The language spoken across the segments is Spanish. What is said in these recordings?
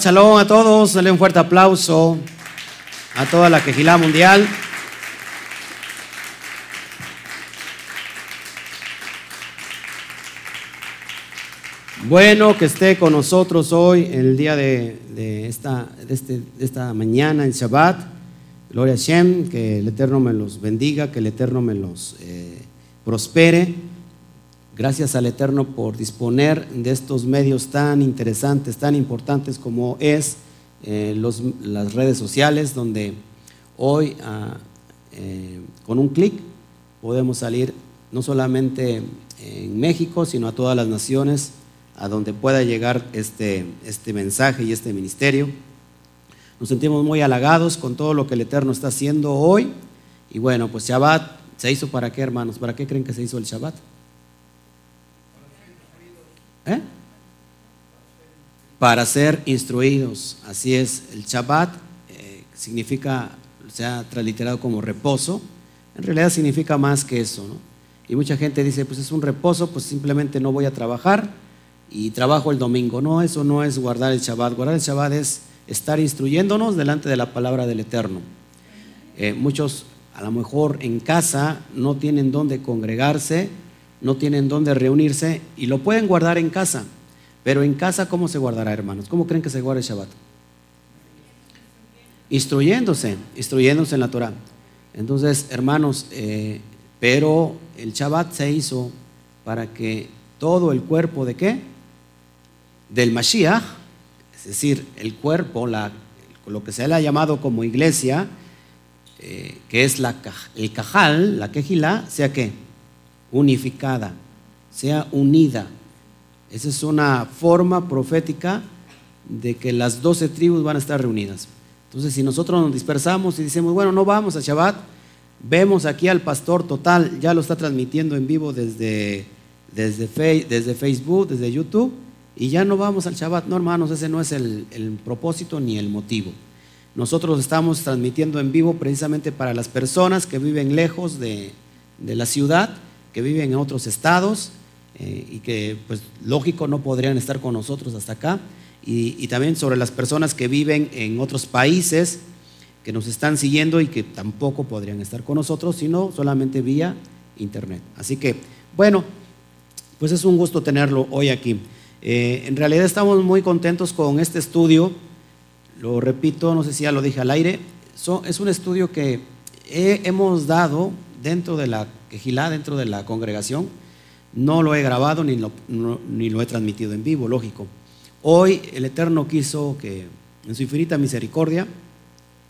Shabbat Shalom a todos, dale un fuerte aplauso a toda la Quejilá Mundial. Bueno que esté con nosotros hoy, el día de, esta, este, esta mañana en Shabbat. Gloria a Shem, que el Eterno me los bendiga, que el Eterno me los eh, prospere. Gracias al Eterno por disponer de estos medios tan interesantes, tan importantes como es eh, las redes sociales, donde hoy ah, eh, con un clic podemos salir no solamente en México, sino a todas las naciones, a donde pueda llegar este, este mensaje y este ministerio. Nos sentimos muy halagados con todo lo que el Eterno está haciendo hoy. Y bueno, pues Shabbat se hizo para qué, hermanos? ¿Para qué creen que se hizo el Shabbat? ¿Eh? Para ser instruidos. Así es, el Shabbat eh, significa, se ha transliterado como reposo. En realidad significa más que eso, ¿no? Y mucha gente dice, pues es un reposo, pues simplemente no voy a trabajar y trabajo el domingo. No, eso no es guardar el Shabbat. Guardar el Shabbat es estar instruyéndonos delante de la palabra del Eterno. Eh, muchos a lo mejor en casa no tienen dónde congregarse, no tienen dónde reunirse y lo pueden guardar en casa. Pero en casa, ¿cómo se guardará, hermanos? ¿Cómo creen que se guarda el Shabbat? Instruyéndose, instruyéndose en la Torah. Entonces, hermanos, eh, pero el Shabbat se hizo para que todo el cuerpo de qué? Del Mashiach, es decir, el cuerpo, lo que se le ha llamado como iglesia, eh, que es la, el cajal, la quejilá, sea qué? Unificada, sea unida. Esa es una forma profética de que las doce tribus van a estar reunidas. Entonces, si nosotros nos dispersamos y decimos, bueno, no vamos a Shabbat, vemos aquí al pastor total, ya lo está transmitiendo en vivo desde, desde, Facebook, desde YouTube, y ya no vamos al Shabbat. No, hermanos, ese no es el, el propósito ni el motivo. Nosotros estamos transmitiendo en vivo precisamente para las personas que viven lejos de, de la ciudad que viven en otros estados eh, y que, pues, lógico, no podrían estar con nosotros hasta acá. Y, también sobre las personas que viven en otros países que nos están siguiendo y que tampoco podrían estar con nosotros, sino solamente vía internet. Así que, bueno, pues es un gusto tenerlo hoy aquí. Eh, en realidad estamos muy contentos con este estudio. Lo repito, no sé si ya lo dije al aire. es un estudio que hemos dado dentro de la quejilá, dentro de la congregación. No lo he grabado ni lo, ni lo he transmitido en vivo, lógico. Hoy el Eterno quiso que, en su infinita misericordia,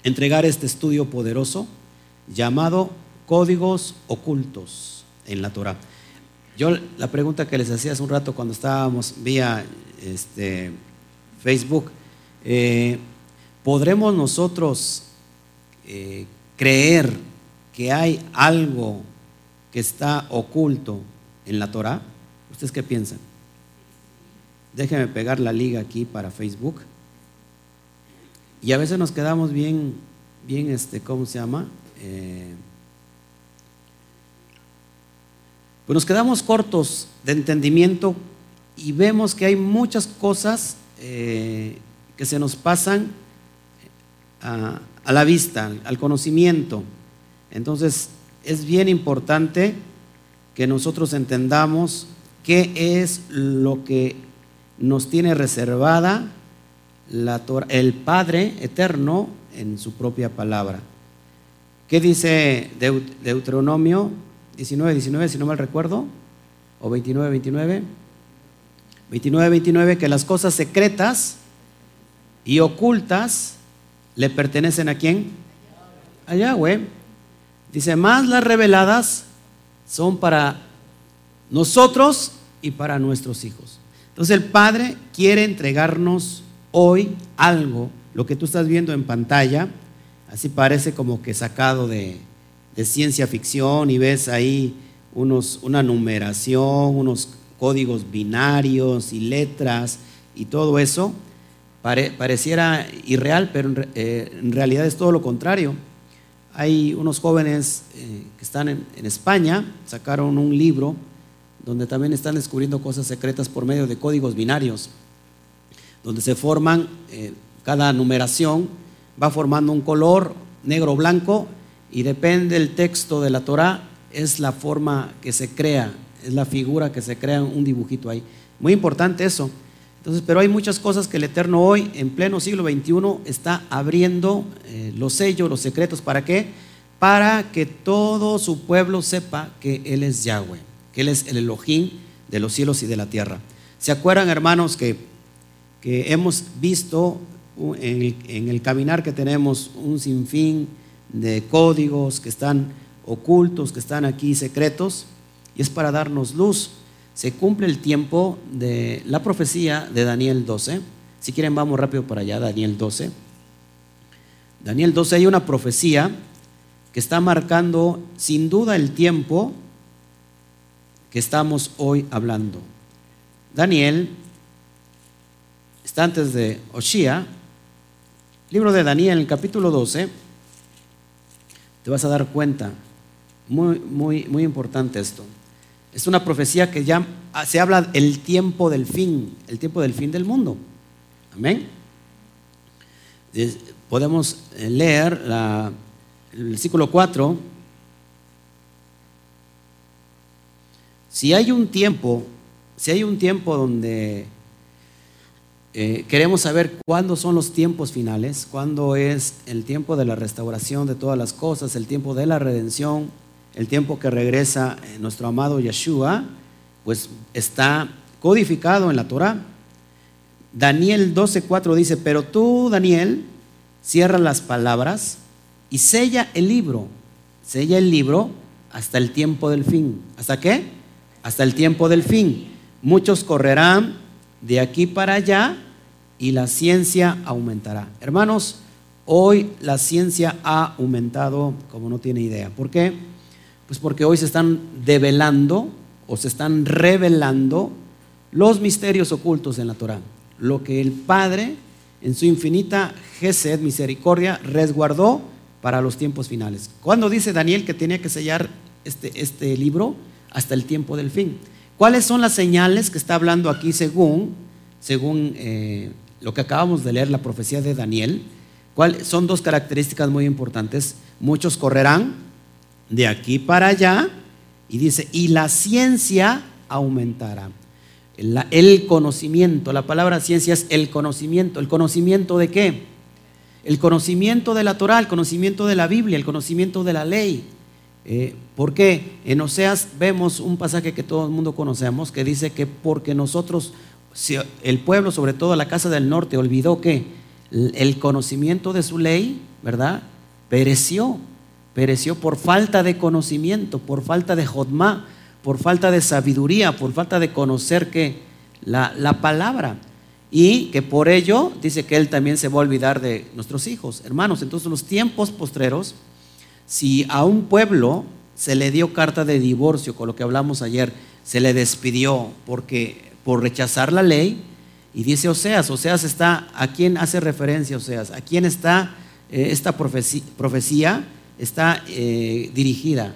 entregar este estudio poderoso llamado Códigos Ocultos en la Torah. Yo la pregunta que les hacía hace un rato cuando estábamos vía este, Facebook, eh, ¿podremos nosotros eh, creer que hay algo que está oculto en la Torah? ¿Ustedes qué piensan? Déjenme pegar la liga aquí para Facebook. Y a veces nos quedamos bien, bien, este, ¿cómo se llama? Eh, pues nos quedamos cortos de entendimiento y vemos que hay muchas cosas eh, que se nos pasan a, a la vista, al conocimiento. Entonces, es bien importante que nosotros entendamos qué es lo que nos tiene reservada el Padre eterno en su propia palabra. ¿Qué dice Deuteronomio 19, 19, si no mal recuerdo? ¿O 29, 29? 29, 29, que las cosas secretas y ocultas le pertenecen a quién? A Yahweh. Dice, más las reveladas son para nosotros y para nuestros hijos. Entonces el Padre quiere entregarnos hoy algo, lo que tú estás viendo en pantalla, así parece como que sacado de, ciencia ficción y ves ahí unos, una numeración, unos códigos binarios y letras y todo eso, pareciera irreal, pero en, eh, en realidad es todo lo contrario. Hay unos jóvenes eh, que están en, España, sacaron un libro donde también están descubriendo cosas secretas por medio de códigos binarios. donde se forman, eh, cada numeración va formando un color negro blanco y depende del texto de la Torah, es la forma que se crea, es la figura que se crea un dibujito ahí. Muy importante eso. Entonces, pero hay muchas cosas que el Eterno hoy, en pleno siglo XXI, está abriendo eh, los sellos, los secretos. ¿Para qué? Para que todo su pueblo sepa que Él es Yahweh, que Él es el Elohim de los cielos y de la tierra. ¿Se acuerdan, hermanos, que, que hemos visto en el, en el caminar que tenemos un sinfín de códigos que están ocultos, que están aquí secretos? Y es para darnos luz se cumple el tiempo de la profecía de Daniel 12. Si quieren, vamos rápido para allá, Daniel 12. Daniel 12 hay una profecía que está marcando sin duda el tiempo que estamos hoy hablando. Daniel está antes de Oshia, libro de Daniel, el capítulo 12, te vas a dar cuenta, muy, muy, muy importante esto. Es una profecía que ya se habla del tiempo del fin, el tiempo del fin del mundo. Amén. Podemos eh, leer el versículo 4. Si hay un tiempo, si hay un tiempo donde eh, queremos saber cuándo son los tiempos finales, cuándo es el tiempo de la restauración de todas las cosas, el tiempo de la redención, el tiempo que regresa eh, nuestro amado Yeshua, pues está codificado en la Torah. Daniel 12:4 dice, pero tú, Daniel, cierra las palabras y sella el libro, sella el libro hasta el tiempo del fin. ¿Hasta qué? Hasta el tiempo del fin. Muchos correrán de aquí para allá y la ciencia aumentará. Hermanos, hoy la ciencia ha aumentado como no tiene idea. ¿Por qué? Pues porque hoy se están develando o se están revelando los misterios ocultos en la Torah. Lo que el Padre, en su infinita gesed, misericordia, resguardó para los tiempos finales. Cuando dice Daniel que tenía que sellar este, este libro hasta el tiempo del fin. ¿Cuáles son las señales que está hablando aquí según, según eh, lo que acabamos de leer, la profecía de Daniel? ¿Cuál, son dos características muy importantes. Muchos correrán, de aquí para allá y dice, y la ciencia aumentará. El, conocimiento, la palabra ciencia es el conocimiento. ¿El conocimiento de qué? El conocimiento de la Torah, el conocimiento de la Biblia, el conocimiento de la ley. Eh, ¿Por qué? En Oseas vemos un pasaje que todo el mundo conocemos que dice que porque nosotros, el pueblo, sobre todo la casa del norte, olvidó que el conocimiento de su ley, ¿verdad? Pereció pereció por falta de conocimiento, por falta de jodma, por falta de sabiduría, por falta de conocer que la, la, palabra. Y que por ello dice que Él también se va a olvidar de nuestros hijos. Hermanos, entonces los tiempos postreros, si a un pueblo se le dio carta de divorcio, con lo que hablamos ayer, se le despidió porque por rechazar la ley, y dice Oseas, Oseas está, ¿a quién hace referencia Oseas? ¿A quién está eh, esta profecía? Está eh, dirigida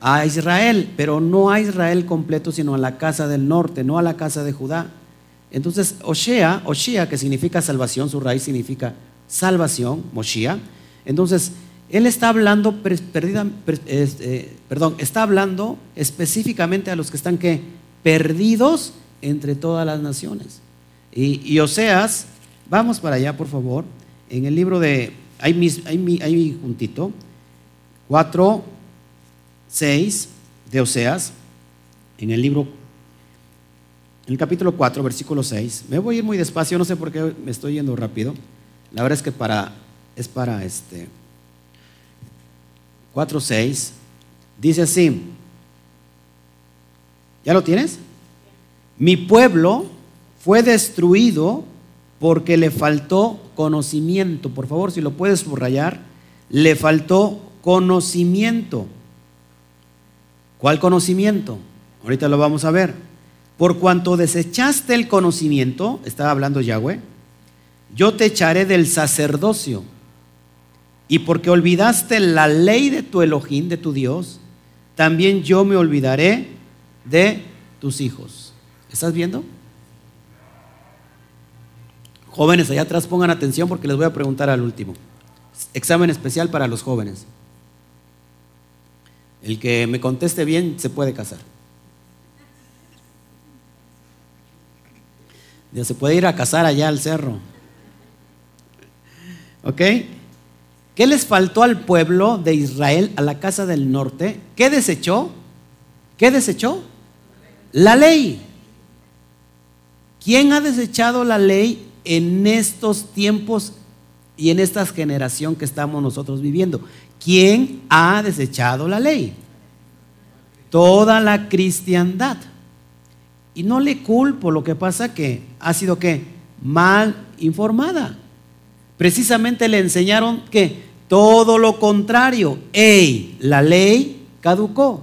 a Israel, pero no a Israel completo, sino a la casa del norte, no a la casa de Judá. Entonces, Oshea, Oshea, que significa salvación, su raíz significa salvación, Moshia. Entonces, él está hablando, eh, perdón, está hablando específicamente a los que están perdidos entre todas las naciones. Y Oseas, vamos para allá, por favor, en el libro de Ahí, mi juntito, 4, 6 de Oseas, en el libro, en el capítulo 4, versículo 6. Me voy a ir muy despacio, no sé por qué me estoy yendo rápido. La verdad es que para, es para este, 4, 6, dice así, ¿ya lo tienes? Mi pueblo fue destruido porque le faltó conocimiento. Por favor, si lo puedes subrayar, le faltó conocimiento. ¿Cuál conocimiento? Ahorita lo vamos a ver. Por cuanto desechaste el conocimiento, estaba hablando Yahweh, yo te echaré del sacerdocio. Y porque olvidaste la ley de tu Elohim, de tu Dios, también yo me olvidaré de tus hijos. ¿Estás viendo? Jóvenes allá atrás pongan atención porque les voy a preguntar al último. Examen especial para los jóvenes. El que me conteste bien se puede casar. Ya se puede ir a casar allá al cerro. ¿Ok? ¿Qué les faltó al pueblo de Israel, a la casa del norte? ¿Qué desechó? ¿Qué desechó? La ley. ¿Quién ha desechado la ley en estos tiempos y en esta generación que estamos nosotros viviendo? ¿Quién ha desechado la ley? Toda la cristiandad. Y no le culpo, lo que pasa que ha sido que mal informada. Precisamente le enseñaron que todo lo contrario, ey, la ley caducó.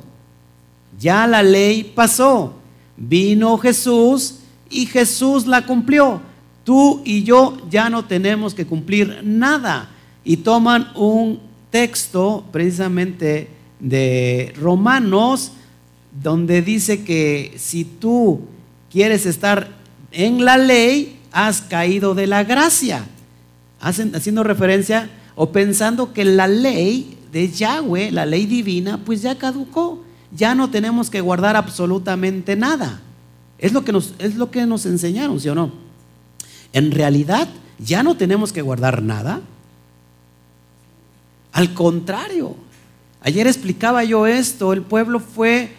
Ya la ley pasó. Vino Jesús y Jesús la cumplió. Tú y yo ya no tenemos que cumplir nada. Y toman un texto precisamente de Romanos donde dice que si tú quieres estar en la ley, has caído de la gracia. haciendo referencia o pensando que la ley de Yahweh, la ley divina, pues ya caducó. Ya no tenemos que guardar absolutamente nada. Es lo que nos, es lo que nos enseñaron, ¿sí o no? En realidad, ya no tenemos que guardar nada. Al contrario, ayer explicaba yo esto, el pueblo fue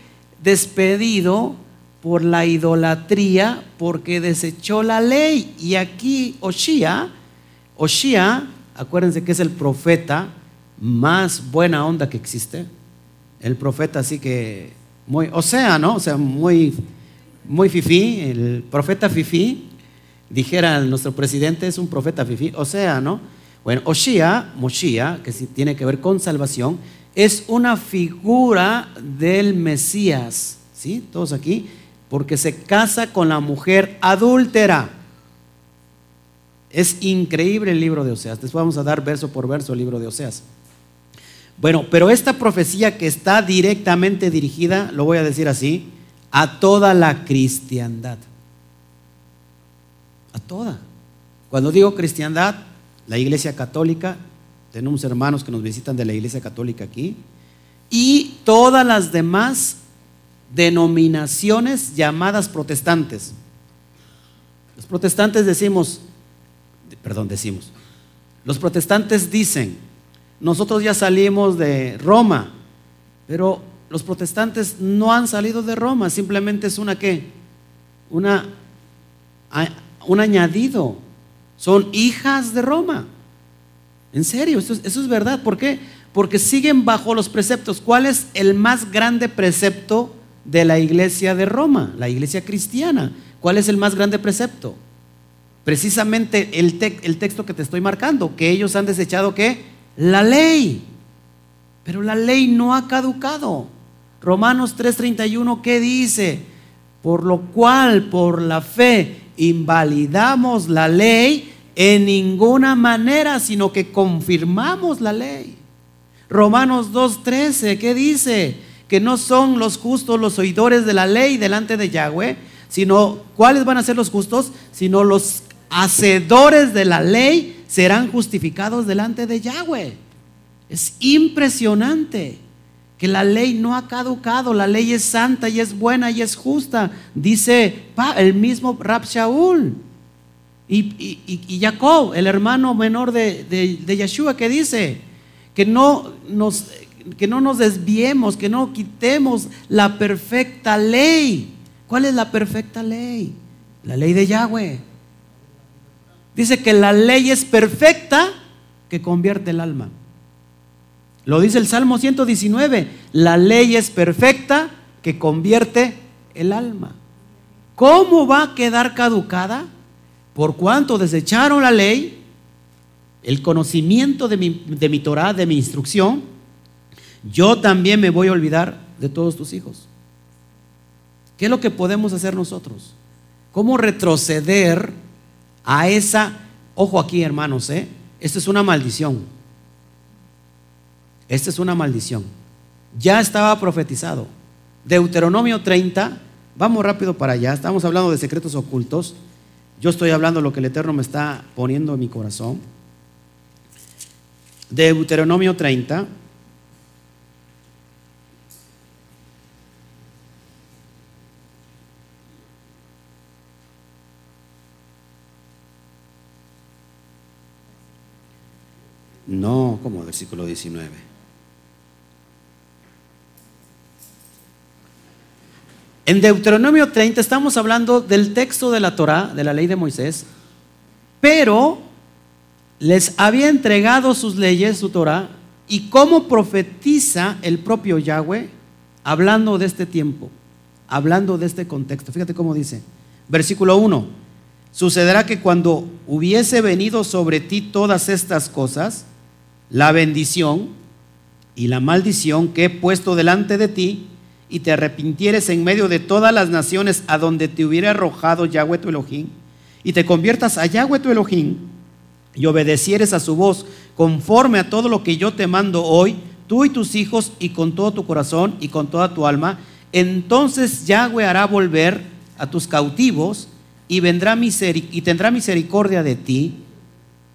despedido por la idolatría porque desechó la ley. Y aquí Oshia, Oshia, acuérdense que es el profeta más buena onda que existe. El profeta así que muy, o sea, ¿no? O sea, muy, muy fifí, el profeta fifí, dijera nuestro presidente, es un profeta fifí, o sea, ¿no? Bueno, Oshia, Moshia, que tiene que ver con salvación, es una figura del Mesías, ¿sí? Todos aquí, porque se casa con la mujer adúltera. Es increíble el libro de Oseas. Después vamos a dar verso por verso el libro de Oseas. Bueno, pero esta profecía que está directamente dirigida, lo voy a decir así, a toda la cristiandad. A toda. Cuando digo cristiandad, la iglesia católica, tenemos hermanos que nos visitan de la Iglesia Católica aquí. Y todas las demás denominaciones llamadas protestantes. Los protestantes decimos, perdón, decimos, los protestantes dicen, nosotros ya salimos de Roma, pero los protestantes no han salido de Roma, simplemente es una qué? Una, un añadido. Son hijas de Roma. En serio, eso es, verdad. ¿Por qué? Porque siguen bajo los preceptos. ¿Cuál es el más grande precepto de la iglesia de Roma? La iglesia cristiana. ¿Cuál es el más grande precepto? Precisamente el, el texto que te estoy marcando, que ellos han desechado qué? La ley. Pero la ley no ha caducado. Romanos 3:31, ¿qué dice? Por lo cual, por la fe, invalidamos la ley en ninguna manera, sino que confirmamos la ley. Romanos 2.13, ¿qué dice? Que no son los justos los oidores de la ley delante de Yahweh, sino, ¿cuáles van a ser los justos? Sino los hacedores de la ley serán justificados delante de Yahweh. Es impresionante que la ley no ha caducado, la ley es santa y es buena y es justa, dice el mismo Rab Shaul. Y, Jacob, el hermano menor de, de, Yeshua, que dice que no, nos, que no nos desviemos, que no quitemos la perfecta ley. ¿Cuál es la perfecta ley? La ley de Yahweh. Dice que la ley es perfecta que convierte el alma. Lo dice el Salmo 119. La ley es perfecta que convierte el alma. ¿Cómo va a quedar caducada? por cuanto desecharon la ley, el conocimiento de mi, de mi Torah, de mi instrucción, yo también me voy a olvidar de todos tus hijos. ¿Qué es lo que podemos hacer nosotros? ¿Cómo retroceder a esa, ojo aquí hermanos, ¿eh? Esto es una maldición. Esta es una maldición. Ya estaba profetizado. Deuteronomio 30, vamos rápido para allá, estamos hablando de secretos ocultos. Yo estoy hablando lo que el Eterno me está poniendo en mi corazón. Deuteronomio 30. No, como versículo 19. En Deuteronomio 30 estamos hablando del texto de la Torah, de la ley de Moisés, pero les había entregado sus leyes, su Torah, y cómo profetiza el propio Yahweh hablando de este tiempo, hablando de este contexto. Fíjate cómo dice, versículo 1, sucederá que cuando hubiese venido sobre ti todas estas cosas, la bendición y la maldición que he puesto delante de ti, y te arrepintieres en medio de todas las naciones a donde te hubiera arrojado Yahweh tu Elohim, y te conviertas a Yahweh tu Elohim, y obedecieres a su voz conforme a todo lo que yo te mando hoy, tú y tus hijos, y con todo tu corazón y con toda tu alma, entonces Yahweh hará volver a tus cautivos y, vendrá y tendrá misericordia de ti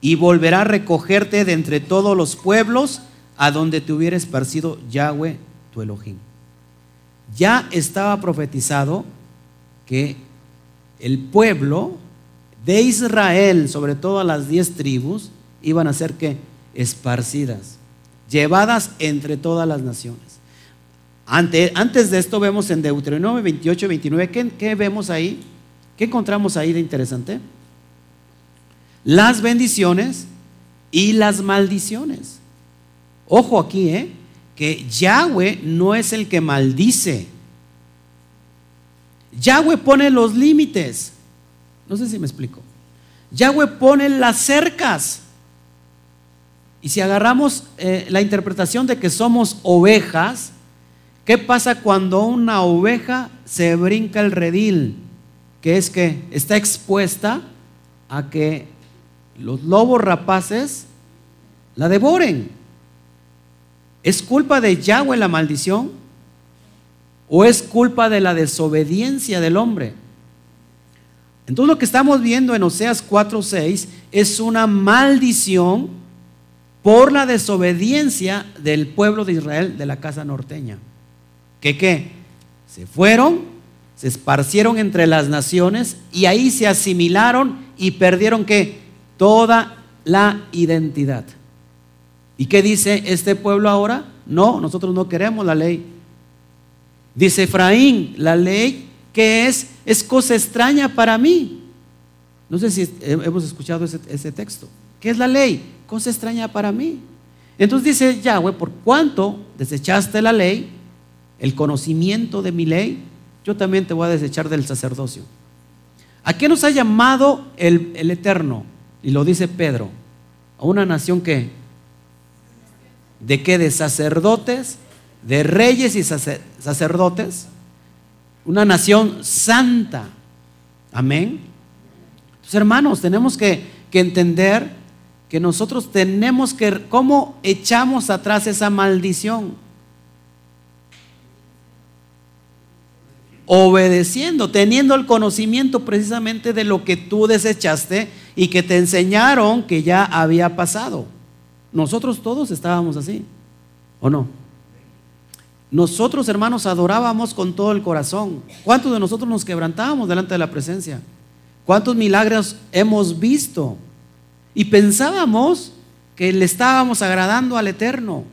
y volverá a recogerte de entre todos los pueblos a donde te hubiera esparcido Yahweh tu Elohim. Ya estaba profetizado que el pueblo de Israel, sobre todo las diez tribus, iban a ser que esparcidas, llevadas entre todas las naciones. Antes, de esto vemos en Deuteronomio 28, 29, ¿qué, ¿qué vemos ahí? ¿Qué encontramos ahí de interesante? las bendiciones y las maldiciones. Ojo aquí, ¿eh? Que Yahweh no es el que maldice. Yahweh pone los límites. No sé si me explico. Yahweh pone las cercas. Y si agarramos eh, la interpretación de que somos ovejas, ¿qué pasa cuando una oveja se brinca el redil? Que es que está expuesta a que los lobos rapaces la devoren. ¿Es culpa de Yahweh la maldición? ¿O es culpa de la desobediencia del hombre? Entonces lo que estamos viendo en Oseas 4:6 es una maldición por la desobediencia del pueblo de Israel de la casa norteña. ¿Qué qué? Se fueron, se esparcieron entre las naciones y ahí se asimilaron y perdieron qué? toda la identidad. ¿Y qué dice este pueblo ahora? No, nosotros no queremos la ley. Dice Efraín, la ley que es, es cosa extraña para mí. No sé si hemos escuchado ese, texto. ¿Qué es la ley? Cosa extraña para mí. Entonces dice Yahweh, por cuanto desechaste la ley, el conocimiento de mi ley, yo también te voy a desechar del sacerdocio. ¿A qué nos ha llamado el, el Eterno? Y lo dice Pedro, a una nación que, ¿de qué? De sacerdotes, de reyes y sacerdotes, una nación santa. Amén. Entonces, hermanos, tenemos que, que entender que nosotros tenemos que, ¿cómo echamos atrás esa maldición? obedeciendo, teniendo el conocimiento precisamente de lo que tú desechaste y que te enseñaron que ya había pasado. Nosotros todos estábamos así, ¿o no? Nosotros, hermanos, adorábamos con todo el corazón. ¿Cuántos de nosotros nos quebrantábamos delante de la presencia? ¿Cuántos milagros hemos visto? Y pensábamos que le estábamos agradando al Eterno,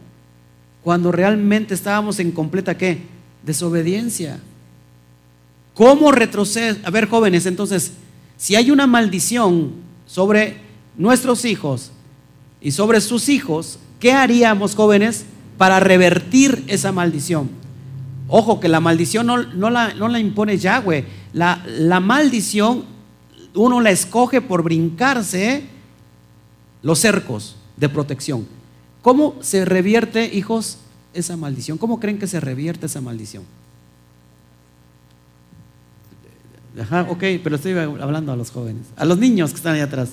cuando realmente estábamos en completa qué? Desobediencia. ¿Cómo retroceder? A ver, jóvenes, entonces, si hay una maldición sobre nuestros hijos y sobre sus hijos, ¿qué haríamos, jóvenes, para revertir esa maldición? Ojo, que la maldición no, la, impone Yahweh. La, la maldición uno la escoge por brincarse los cercos de protección. ¿Cómo se revierte, hijos, esa maldición? ¿Cómo creen que se revierte esa maldición? Ajá, ok, pero estoy hablando a los jóvenes, a los niños que están ahí atrás.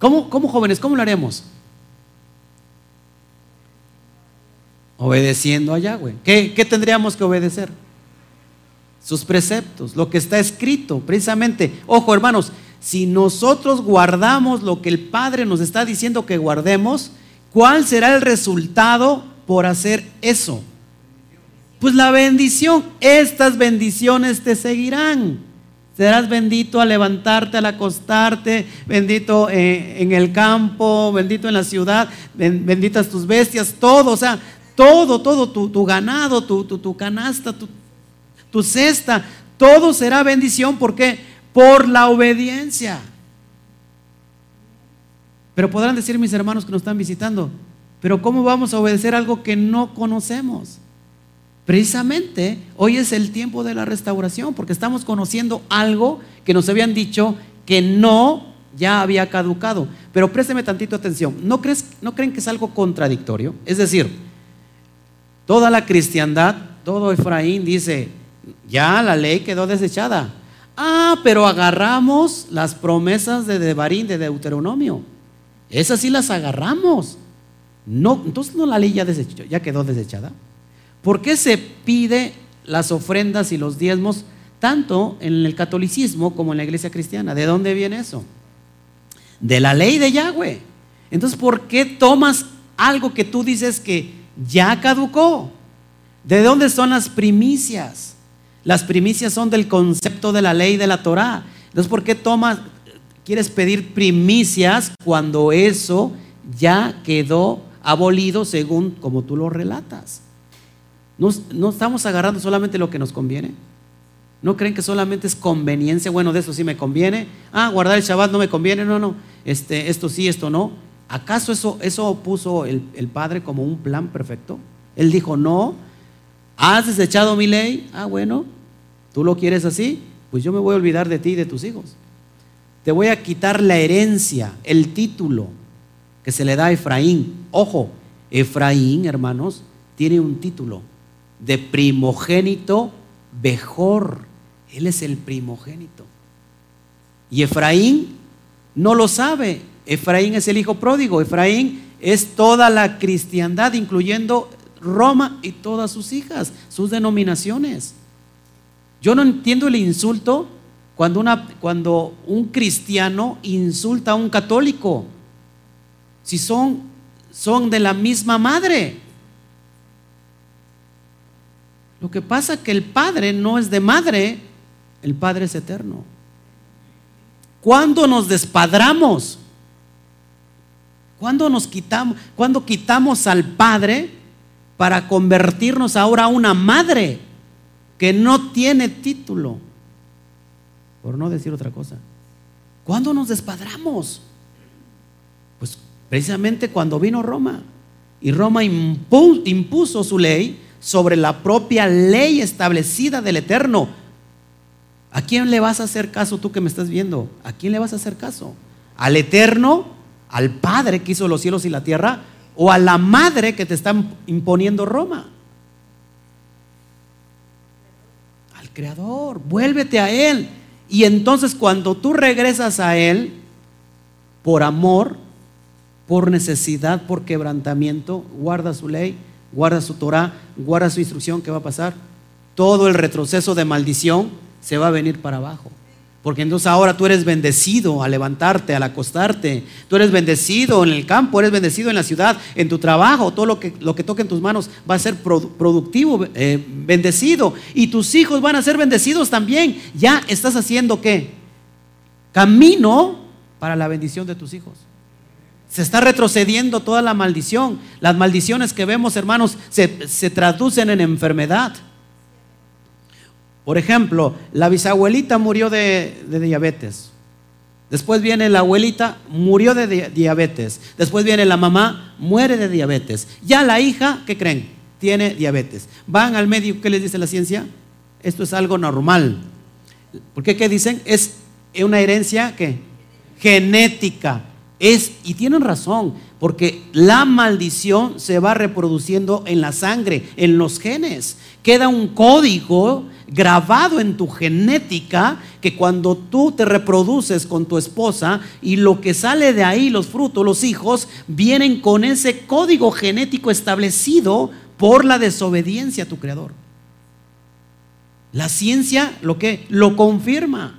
¿Cómo, cómo jóvenes, cómo lo haremos? Obedeciendo a Yahweh. ¿Qué, ¿Qué tendríamos que obedecer? Sus preceptos, lo que está escrito, precisamente. Ojo, hermanos, si nosotros guardamos lo que el Padre nos está diciendo que guardemos, ¿cuál será el resultado por hacer eso? Pues la bendición, estas bendiciones te seguirán. Serás bendito al levantarte, al acostarte, bendito eh, en el campo, bendito en la ciudad, benditas tus bestias, todo, o sea, todo, todo, tu, ganado, tu, tu, canasta, tu, tu cesta, todo será bendición. ¿Por qué? Por la obediencia. Pero podrán decir mis hermanos que nos están visitando, pero ¿cómo vamos a obedecer algo que no conocemos? Precisamente hoy es el tiempo de la restauración, porque estamos conociendo algo que nos habían dicho que no ya había caducado. Pero présteme tantito atención. ¿No, crees, ¿No creen que es algo contradictorio? Es decir, toda la cristiandad, todo Efraín dice, ya la ley quedó desechada. Ah, pero agarramos las promesas de Devarín, de Deuteronomio. Esas sí las agarramos. No, entonces no la ley ya, desechó, ya quedó desechada. ¿Por qué se pide las ofrendas y los diezmos tanto en el catolicismo como en la iglesia cristiana? ¿De dónde viene eso? De la ley de Yahweh. Entonces, ¿por qué tomas algo que tú dices que ya caducó? ¿De dónde son las primicias? Las primicias son del concepto de la ley de la Torah. Entonces, ¿por qué tomas, quieres pedir primicias cuando eso ya quedó abolido según como tú lo relatas? ¿No, estamos agarrando solamente lo que nos conviene? ¿No creen que solamente es conveniencia? Bueno, de eso sí me conviene. Ah, guardar el Shabbat no me conviene. No, no. Este, esto sí, esto no. ¿Acaso eso, eso puso el, el Padre como un plan perfecto? Él dijo, no, has desechado mi ley. Ah, bueno, tú lo quieres así. Pues yo me voy a olvidar de ti y de tus hijos. Te voy a quitar la herencia, el título que se le da a Efraín. Ojo, Efraín, hermanos, tiene un título de primogénito mejor. Él es el primogénito. Y Efraín no lo sabe. Efraín es el hijo pródigo. Efraín es toda la cristiandad, incluyendo Roma y todas sus hijas, sus denominaciones. Yo no entiendo el insulto cuando, cuando un cristiano insulta a un católico. Si son, son de la misma madre. Lo que pasa es que el Padre no es de madre, el Padre es eterno. Cuando nos despadramos, cuando nos quitamos, cuando quitamos al Padre para convertirnos ahora a una madre que no tiene título, por no decir otra cosa. ¿Cuándo nos despadramos? Pues precisamente cuando vino Roma y Roma impuso su ley sobre la propia ley establecida del Eterno. ¿A quién le vas a hacer caso tú que me estás viendo? ¿A quién le vas a hacer caso? ¿Al Eterno? ¿Al Padre que hizo los cielos y la tierra? ¿O a la madre que te está imponiendo Roma? Al Creador. Vuélvete a Él. Y entonces cuando tú regresas a Él, por amor, por necesidad, por quebrantamiento, guarda su ley, guarda su Torah, guarda su instrucción, ¿qué va a pasar? Todo el retroceso de maldición se va a venir para abajo. Porque entonces ahora tú eres bendecido al levantarte, al acostarte. Tú eres bendecido en el campo, eres bendecido en la ciudad, en tu trabajo. Todo lo que, lo que toque en tus manos va a ser productivo, eh, bendecido. Y tus hijos van a ser bendecidos también. Ya estás haciendo qué? Camino para la bendición de tus hijos. Se está retrocediendo toda la maldición. Las maldiciones que vemos, hermanos, se, traducen en enfermedad. Por ejemplo, la bisabuelita murió de, diabetes. Después viene la abuelita, murió de diabetes. Después viene la mamá, muere de diabetes. Ya la hija, ¿qué creen? Tiene diabetes. Van al médico, ¿qué les dice la ciencia? Esto es algo normal. ¿Por qué? ¿Qué dicen? Es una herencia ¿qué? genética. Es, y tienen razón, porque la maldición se va reproduciendo en la sangre, en los genes. Queda un código grabado en tu genética que cuando tú te reproduces con tu esposa y lo que sale de ahí, los frutos, los hijos, vienen con ese código genético establecido por la desobediencia a tu creador. La ciencia lo que lo confirma.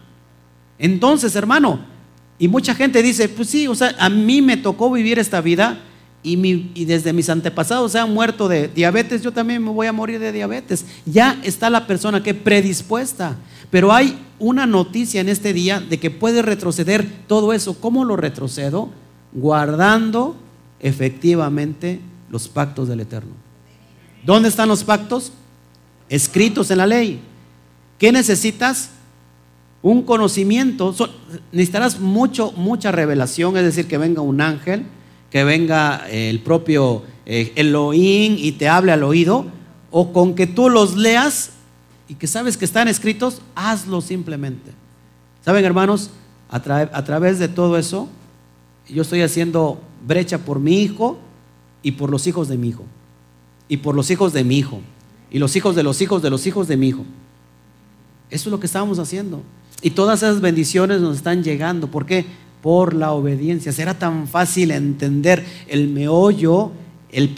Entonces, hermano, Y mucha gente dice, pues sí, o sea, a mí me tocó vivir esta vida y, y, desde mis antepasados se han muerto de diabetes, yo también me voy a morir de diabetes. Ya está la persona que predispuesta. Pero hay una noticia en este día de que puede retroceder todo eso. ¿Cómo lo retrocedo? Guardando efectivamente los pactos del Eterno. ¿Dónde están los pactos? Escritos en la ley. ¿Qué necesitas? Un conocimiento. necesitarás mucho, mucha revelación, es decir, que venga un ángel, que venga el propio eh, Elohim y te hable al oído, o con que tú los leas y que sabes que están escritos, hazlo simplemente. ¿Saben, hermanos? A, través de todo eso, yo estoy haciendo brecha por mi hijo y por los hijos de mi hijo. Y por los hijos de mi hijo. Y los hijos de los hijos de los hijos de mi hijo. Eso es lo que estamos haciendo. Y todas esas bendiciones nos están llegando. ¿Por qué? Por la obediencia. Será tan fácil entender el meollo, el,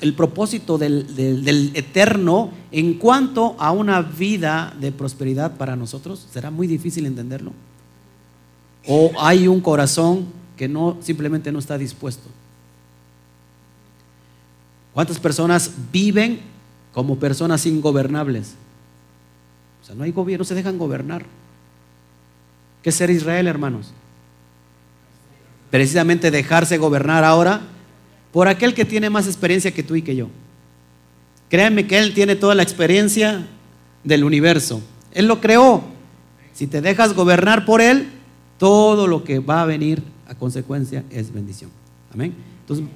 el propósito del, eterno en cuanto a una vida de prosperidad para nosotros. Será muy difícil entenderlo. O hay un corazón que no simplemente no está dispuesto. ¿Cuántas personas viven como personas ingobernables? O sea, no hay gobierno, se dejan gobernar. ¿Qué es ser Israel, hermanos? Precisamente dejarse gobernar ahora por aquel que tiene más experiencia que tú y que yo. Créanme que Él tiene toda la experiencia del universo. Él lo creó. Si te dejas gobernar por Él, todo lo que va a venir a consecuencia es bendición. Amén. Entonces,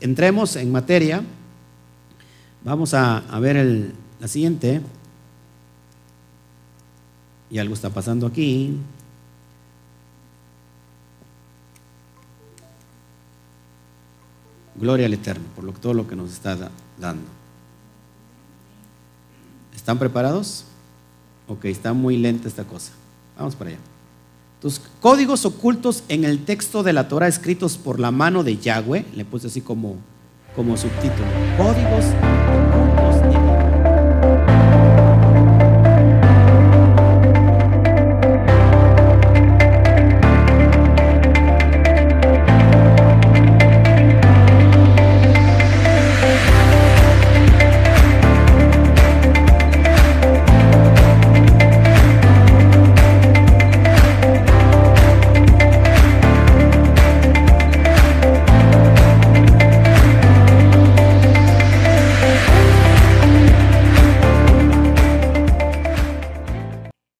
entremos en materia. Vamos a, ver la siguiente y algo está pasando aquí. Gloria al Eterno por todo lo que nos está dando. ¿Están preparados? Ok, está muy lenta esta cosa. Vamos para allá. Entonces, códigos ocultos en el texto de la Torah escritos por la mano de Yahweh, le puse así como, como subtítulo. Códigos ocultos en